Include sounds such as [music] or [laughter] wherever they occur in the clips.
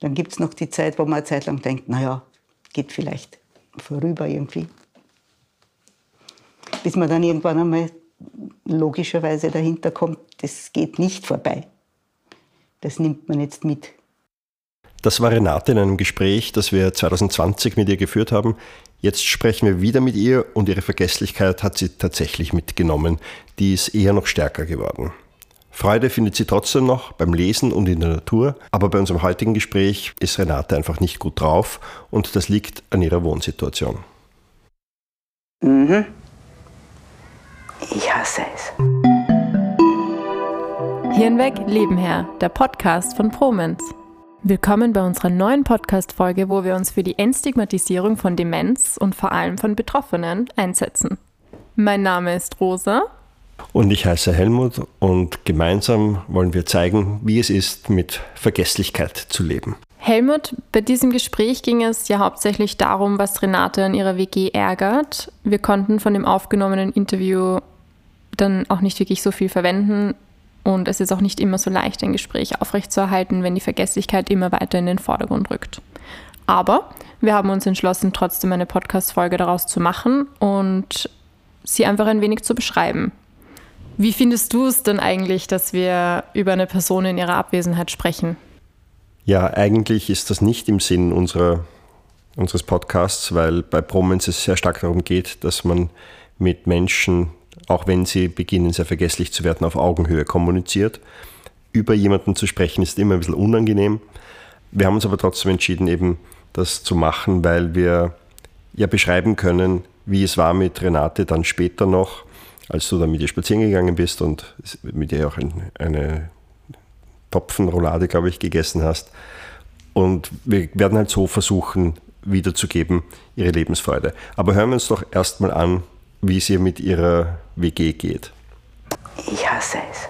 Dann gibt es noch die Zeit, wo man eine Zeit lang denkt, naja, geht vielleicht vorüber irgendwie. Bis man dann irgendwann einmal logischerweise dahinter kommt, das geht nicht vorbei. Das nimmt man jetzt mit. Das war Renate in einem Gespräch, das wir 2020 mit ihr geführt haben. Jetzt sprechen wir wieder mit ihr und ihre Vergesslichkeit hat sie tatsächlich mitgenommen. Die ist eher noch stärker geworden. Freude findet sie trotzdem noch beim Lesen und in der Natur, aber bei unserem heutigen Gespräch ist Renate einfach nicht gut drauf und das liegt an ihrer Wohnsituation. Mhm. Ich hasse es. Hirnweg, Leben her, der Podcast von Promenz. Willkommen bei unserer neuen Podcast-Folge, wo wir uns für die Entstigmatisierung von Demenz und vor allem von Betroffenen einsetzen. Mein Name ist Rosa. Und ich heiße Helmut und gemeinsam wollen wir zeigen, wie es ist, mit Vergesslichkeit zu leben. Helmut, bei diesem Gespräch ging es ja hauptsächlich darum, was Renate an ihrer WG ärgert. Wir konnten von dem aufgenommenen Interview dann auch nicht wirklich so viel verwenden, und es ist auch nicht immer so leicht, ein Gespräch aufrechtzuerhalten, wenn die Vergesslichkeit immer weiter in den Vordergrund rückt. Aber wir haben uns entschlossen, trotzdem eine Podcast-Folge daraus zu machen und sie einfach ein wenig zu beschreiben. Wie findest du es denn eigentlich, dass wir über eine Person in ihrer Abwesenheit sprechen? Ja, eigentlich ist das nicht im Sinn unserer, unseres Podcasts, weil bei Promens es sehr stark darum geht, dass man mit Menschen auch wenn sie beginnen, sehr vergesslich zu werden, auf Augenhöhe kommuniziert. Über jemanden zu sprechen ist immer ein bisschen unangenehm. Wir haben uns aber trotzdem entschieden, eben das zu machen, weil wir ja beschreiben können, wie es war mit Renate dann später noch, als du dann mit ihr spazieren gegangen bist und mit ihr auch eine Topfenroulade, glaube ich, gegessen hast. Und wir werden halt so versuchen, wiederzugeben, ihre Lebensfreude. Aber hören wir uns doch erstmal an, wie es ihr mit ihrer WG geht. Ich hasse es.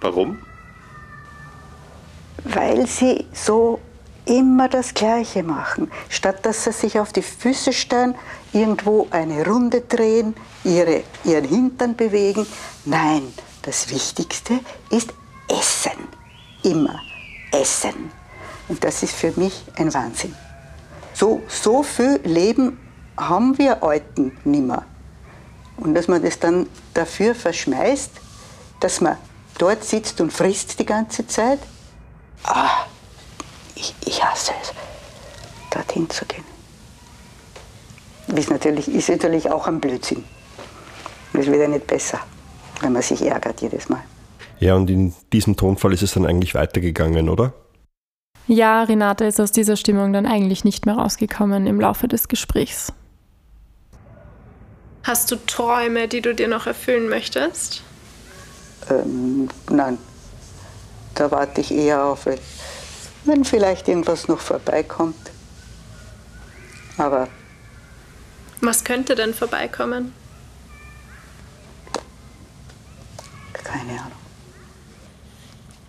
Warum? Weil sie so immer das Gleiche machen. Statt dass sie sich auf die Füße stellen, irgendwo eine Runde drehen, ihre, ihren Hintern bewegen. Nein, das Wichtigste ist Essen. Immer Essen. Und das ist für mich ein Wahnsinn. So, so viel Leben haben wir Alten nimmer. Und dass man das dann dafür verschmeißt, dass man dort sitzt und frisst die ganze Zeit, ah, ich, ich hasse es, dorthin zu gehen. Das natürlich, ist natürlich auch ein Blödsinn. Das wird ja nicht besser, wenn man sich ärgert jedes Mal. Ja, und in diesem Tonfall ist es dann eigentlich weitergegangen, oder? Ja, Renate ist aus dieser Stimmung dann eigentlich nicht mehr rausgekommen im Laufe des Gesprächs. Hast du Träume, die du dir noch erfüllen möchtest? Ähm, nein, da warte ich eher auf, wenn vielleicht irgendwas noch vorbeikommt. Aber. Was könnte denn vorbeikommen? Keine Ahnung.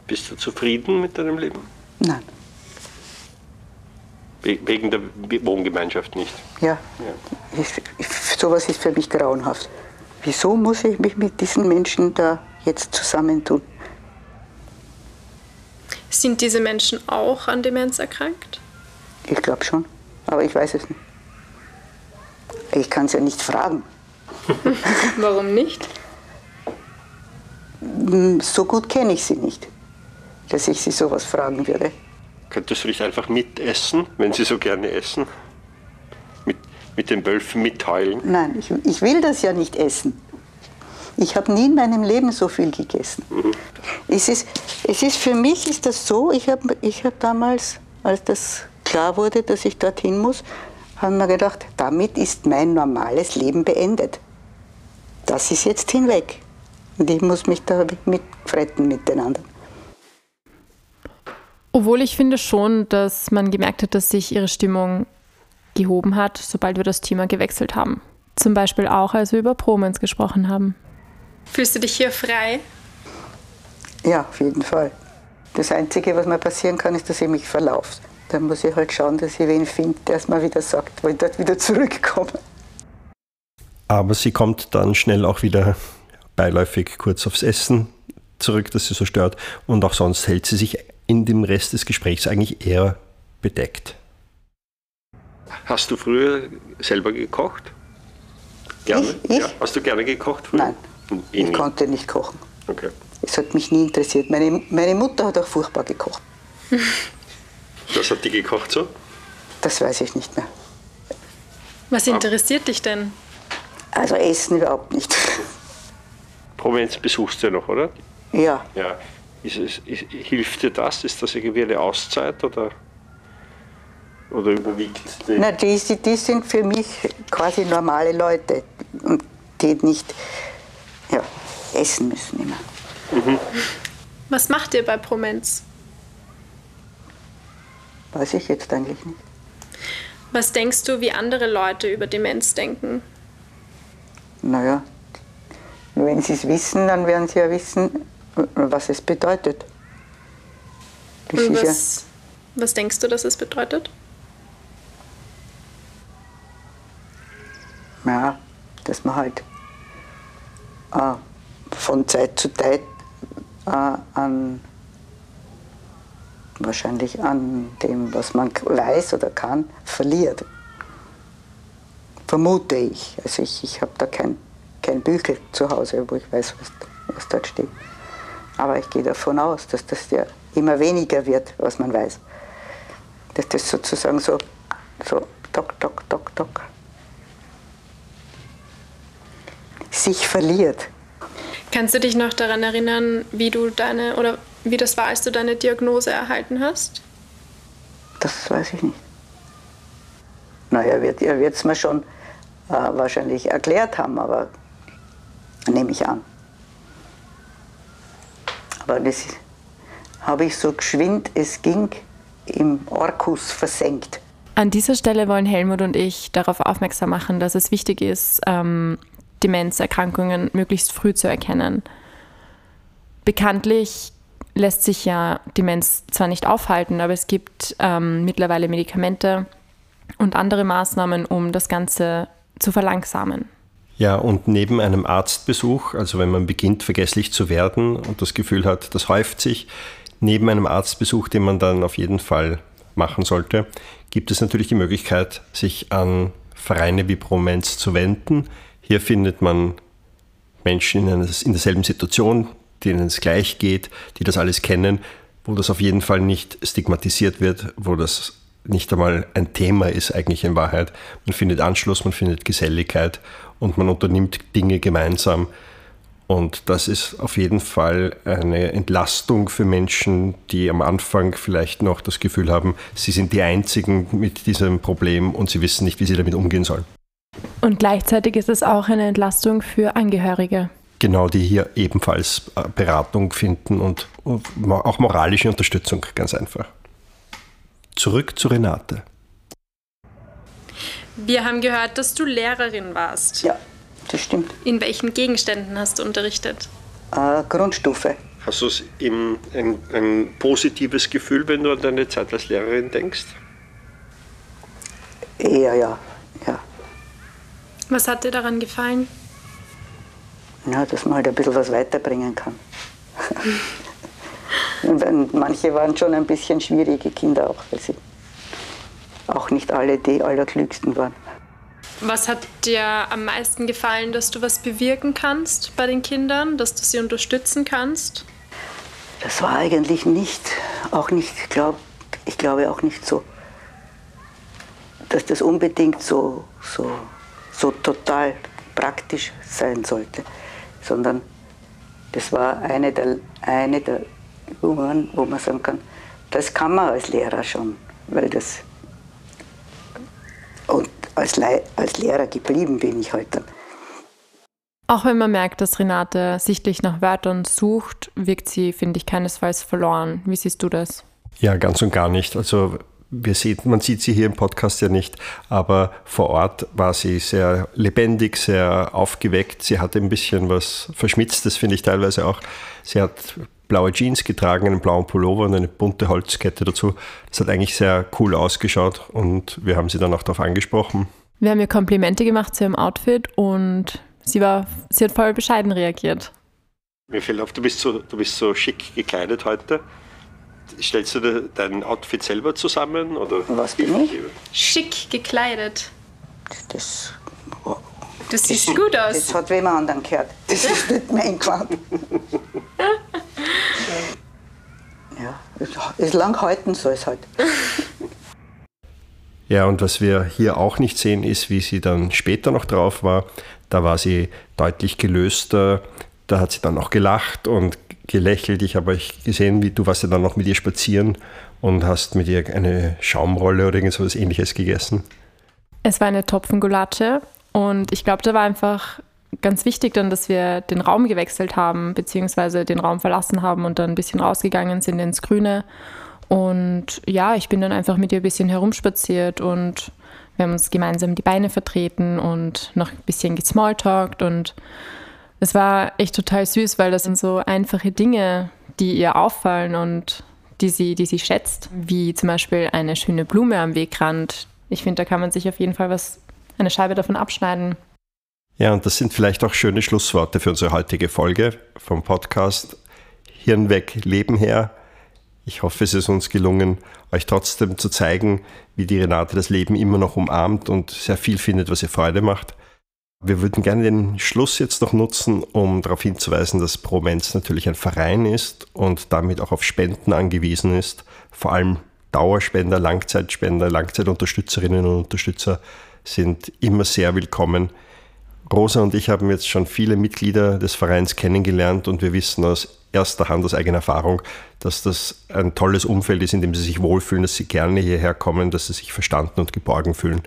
Bist du zufrieden mit deinem Leben? Nein. Wegen der Wohngemeinschaft nicht? Ja. ja. Ich, ich, sowas ist für mich grauenhaft. Wieso muss ich mich mit diesen Menschen da jetzt zusammentun? Sind diese Menschen auch an Demenz erkrankt? Ich glaube schon, aber ich weiß es nicht. Ich kann es ja nicht fragen. [laughs] Warum nicht? Hm, so gut kenne ich sie nicht, dass ich sie sowas fragen würde. Könntest du nicht einfach mitessen, wenn sie so gerne essen? Mit, mit den Wölfen mitheulen? Nein, ich, ich will das ja nicht essen. Ich habe nie in meinem Leben so viel gegessen. Mhm. Es, ist, es ist für mich ist das so, ich habe ich hab damals, als das klar wurde, dass ich dorthin muss, haben wir gedacht, damit ist mein normales Leben beendet. Das ist jetzt hinweg. Und ich muss mich da mitfretten mit den anderen. Obwohl ich finde schon, dass man gemerkt hat, dass sich ihre Stimmung gehoben hat, sobald wir das Thema gewechselt haben. Zum Beispiel auch, als wir über Promens gesprochen haben. Fühlst du dich hier frei? Ja, auf jeden Fall. Das Einzige, was mir passieren kann, ist, dass ich mich verlaufe. Dann muss ich halt schauen, dass ich wen finde, der es mal wieder sagt, wo ich dort wieder [laughs] zurückkomme. Aber sie kommt dann schnell auch wieder beiläufig kurz aufs Essen zurück, das sie so stört. Und auch sonst hält sie sich in dem Rest des Gesprächs eigentlich eher bedeckt. Hast du früher selber gekocht? Gerne? Ich? ich? Ja. Hast du gerne gekocht früher? Nein, ich konnte nicht kochen. Okay. Es hat mich nie interessiert. Meine, meine Mutter hat auch furchtbar gekocht. [laughs] Was hat die gekocht so? Das weiß ich nicht mehr. Was interessiert dich denn? Also Essen überhaupt nicht. [laughs] Provinz besuchst du ja noch, oder? Ja, Ja. Ist es, ist, hilft dir das? Ist das irgendwie eine Auszeit oder, oder überwiegt die? Na, die, die die sind für mich quasi normale Leute und die nicht essen müssen immer. Was macht ihr bei Promenz? Weiß ich jetzt eigentlich nicht. Was denkst du, wie andere Leute über Demenz denken? Naja, wenn sie es wissen, dann werden sie ja wissen, was es bedeutet. Das Und ist ja, was, was denkst du, dass es bedeutet? ja, dass man halt äh, von Zeit zu Zeit äh, an wahrscheinlich an dem, was man weiß oder kann, verliert. Vermute ich. Also ich, ich habe da kein, kein Büchel zu Hause, wo ich weiß, was, was dort steht. Aber ich gehe davon aus, dass das ja immer weniger wird, was man weiß. Dass das sozusagen so, so tok, tok, tok, tok sich verliert. Kannst du dich noch daran erinnern, wie du deine oder wie das war, als du deine Diagnose erhalten hast? Das weiß ich nicht. Na, er wird es mir schon äh, wahrscheinlich erklärt haben, aber nehme ich an. Aber das habe ich so geschwind, es ging, im Orkus versenkt. An dieser Stelle wollen Helmut und ich darauf aufmerksam machen, dass es wichtig ist, ähm, Demenzerkrankungen möglichst früh zu erkennen. Bekanntlich lässt sich ja Demenz zwar nicht aufhalten, aber es gibt ähm, mittlerweile Medikamente und andere Maßnahmen, um das Ganze zu verlangsamen. Ja, und neben einem Arztbesuch, also wenn man beginnt vergesslich zu werden und das Gefühl hat, das häuft sich, neben einem Arztbesuch, den man dann auf jeden Fall machen sollte, gibt es natürlich die Möglichkeit, sich an Vereine wie Promenz zu wenden. Hier findet man Menschen in, einer, in derselben Situation, denen es gleich geht, die das alles kennen, wo das auf jeden Fall nicht stigmatisiert wird, wo das nicht einmal ein Thema ist eigentlich in Wahrheit. Man findet Anschluss, man findet Geselligkeit und man unternimmt Dinge gemeinsam. Und das ist auf jeden Fall eine Entlastung für Menschen, die am Anfang vielleicht noch das Gefühl haben, sie sind die Einzigen mit diesem Problem und sie wissen nicht, wie sie damit umgehen sollen. Und gleichzeitig ist es auch eine Entlastung für Angehörige. Genau, die hier ebenfalls Beratung finden und, auch moralische Unterstützung, ganz einfach. Zurück zu Renate. Wir haben gehört, dass du Lehrerin warst. Ja, das stimmt. In welchen Gegenständen hast du unterrichtet? Äh, Grundstufe. Hast du ein, ein positives Gefühl, wenn du an deine Zeit als Lehrerin denkst? Eher ja, ja. Was hat dir daran gefallen? Ja, dass man halt ein bisschen was weiterbringen kann. [laughs] Und manche waren schon ein bisschen schwierige Kinder auch, weil sie auch nicht alle die allerklügsten waren. Was hat dir am meisten gefallen, dass du was bewirken kannst bei den Kindern, dass du sie unterstützen kannst? Das war eigentlich nicht, auch nicht, glaub, ich glaube auch nicht so, dass das unbedingt so, so, so total praktisch sein sollte, sondern das war eine der, eine der Übungen, wo man sagen kann, das kann man als Lehrer schon, weil das und als, Le als Lehrer geblieben bin ich heute. Auch wenn man merkt, dass Renate sichtlich nach Wörtern sucht, wirkt sie, finde ich, keinesfalls verloren. Wie siehst du das? Ja, ganz und gar nicht. Also wir sieht, man sieht sie hier im Podcast ja nicht, aber vor Ort war sie sehr lebendig, sehr aufgeweckt. Sie hatte ein bisschen was Verschmitztes, finde ich teilweise auch. Sie hat blaue Jeans getragen, einen blauen Pullover und eine bunte Holzkette dazu. Das hat eigentlich sehr cool ausgeschaut und wir haben sie dann auch darauf angesprochen. Wir haben ihr Komplimente gemacht zu ihrem Outfit und sie, war, sie hat voll bescheiden reagiert. Mir fällt auf, du bist so, du bist so schick gekleidet heute. Stellst du dir dein Outfit selber zusammen? Oder Was bin ich? Schick gekleidet. Das, Du siehst gut das hat wem anderen gehört. Das ist [laughs] nicht mein Gewand. Ja, es- es lang halten soll es halt. [laughs] Ja, und was wir hier auch nicht sehen, ist, wie sie dann später noch drauf war. Da war sie deutlich gelöster. Da hat sie dann auch gelacht und gelächelt. Ich habe euch gesehen, wie du warst ja dann noch mit ihr spazieren und hast mit ihr eine Schaumrolle oder irgend so etwas ähnliches gegessen. Es war eine Topfengulatsche und ich glaube, da war einfach ganz wichtig dann, dass wir den Raum gewechselt haben, beziehungsweise den Raum verlassen haben und dann ein bisschen rausgegangen sind ins Grüne. Und ja, ich bin dann einfach mit ihr ein bisschen herumspaziert und wir haben uns gemeinsam die Beine vertreten und noch ein bisschen gesmalltalkt und es war echt total süß, weil das sind so einfache Dinge, die ihr auffallen und die sie, die sie schätzt, wie zum Beispiel eine schöne Blume am Wegrand. Ich finde, da kann man sich auf jeden Fall was, eine Scheibe davon abschneiden. Ja, und das sind vielleicht auch schöne Schlussworte für unsere heutige Folge vom Podcast Hirn weg, Leben her. Ich hoffe, es ist uns gelungen, euch trotzdem zu zeigen, wie die Renate das Leben immer noch umarmt und sehr viel findet, was ihr Freude macht. Wir würden gerne den Schluss jetzt noch nutzen, um darauf hinzuweisen, dass ProMens natürlich ein Verein ist und damit auch auf Spenden angewiesen ist. Vor allem Dauerspender, Langzeitspender, Langzeitunterstützerinnen und Unterstützer sind immer sehr willkommen. Rosa und ich haben jetzt schon viele Mitglieder des Vereins kennengelernt und wir wissen aus erster Hand, aus eigener Erfahrung, dass das ein tolles Umfeld ist, in dem sie sich wohlfühlen, dass sie gerne hierher kommen, dass sie sich verstanden und geborgen fühlen.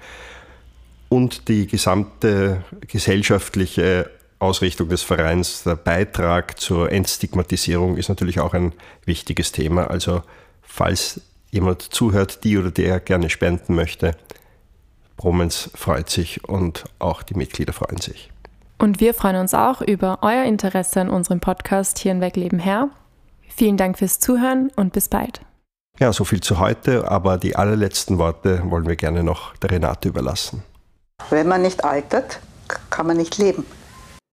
Und die gesamte gesellschaftliche Ausrichtung des Vereins, der Beitrag zur Entstigmatisierung ist natürlich auch ein wichtiges Thema. Also falls jemand zuhört, die oder der gerne spenden möchte, Bromens freut sich und auch die Mitglieder freuen sich. Und wir freuen uns auch über euer Interesse an unserem Podcast Hirnweg Leben her. Vielen Dank fürs Zuhören und bis bald. Ja, so viel zu heute, aber die allerletzten Worte wollen wir gerne noch der Renate überlassen. Wenn man nicht altert, kann man nicht leben.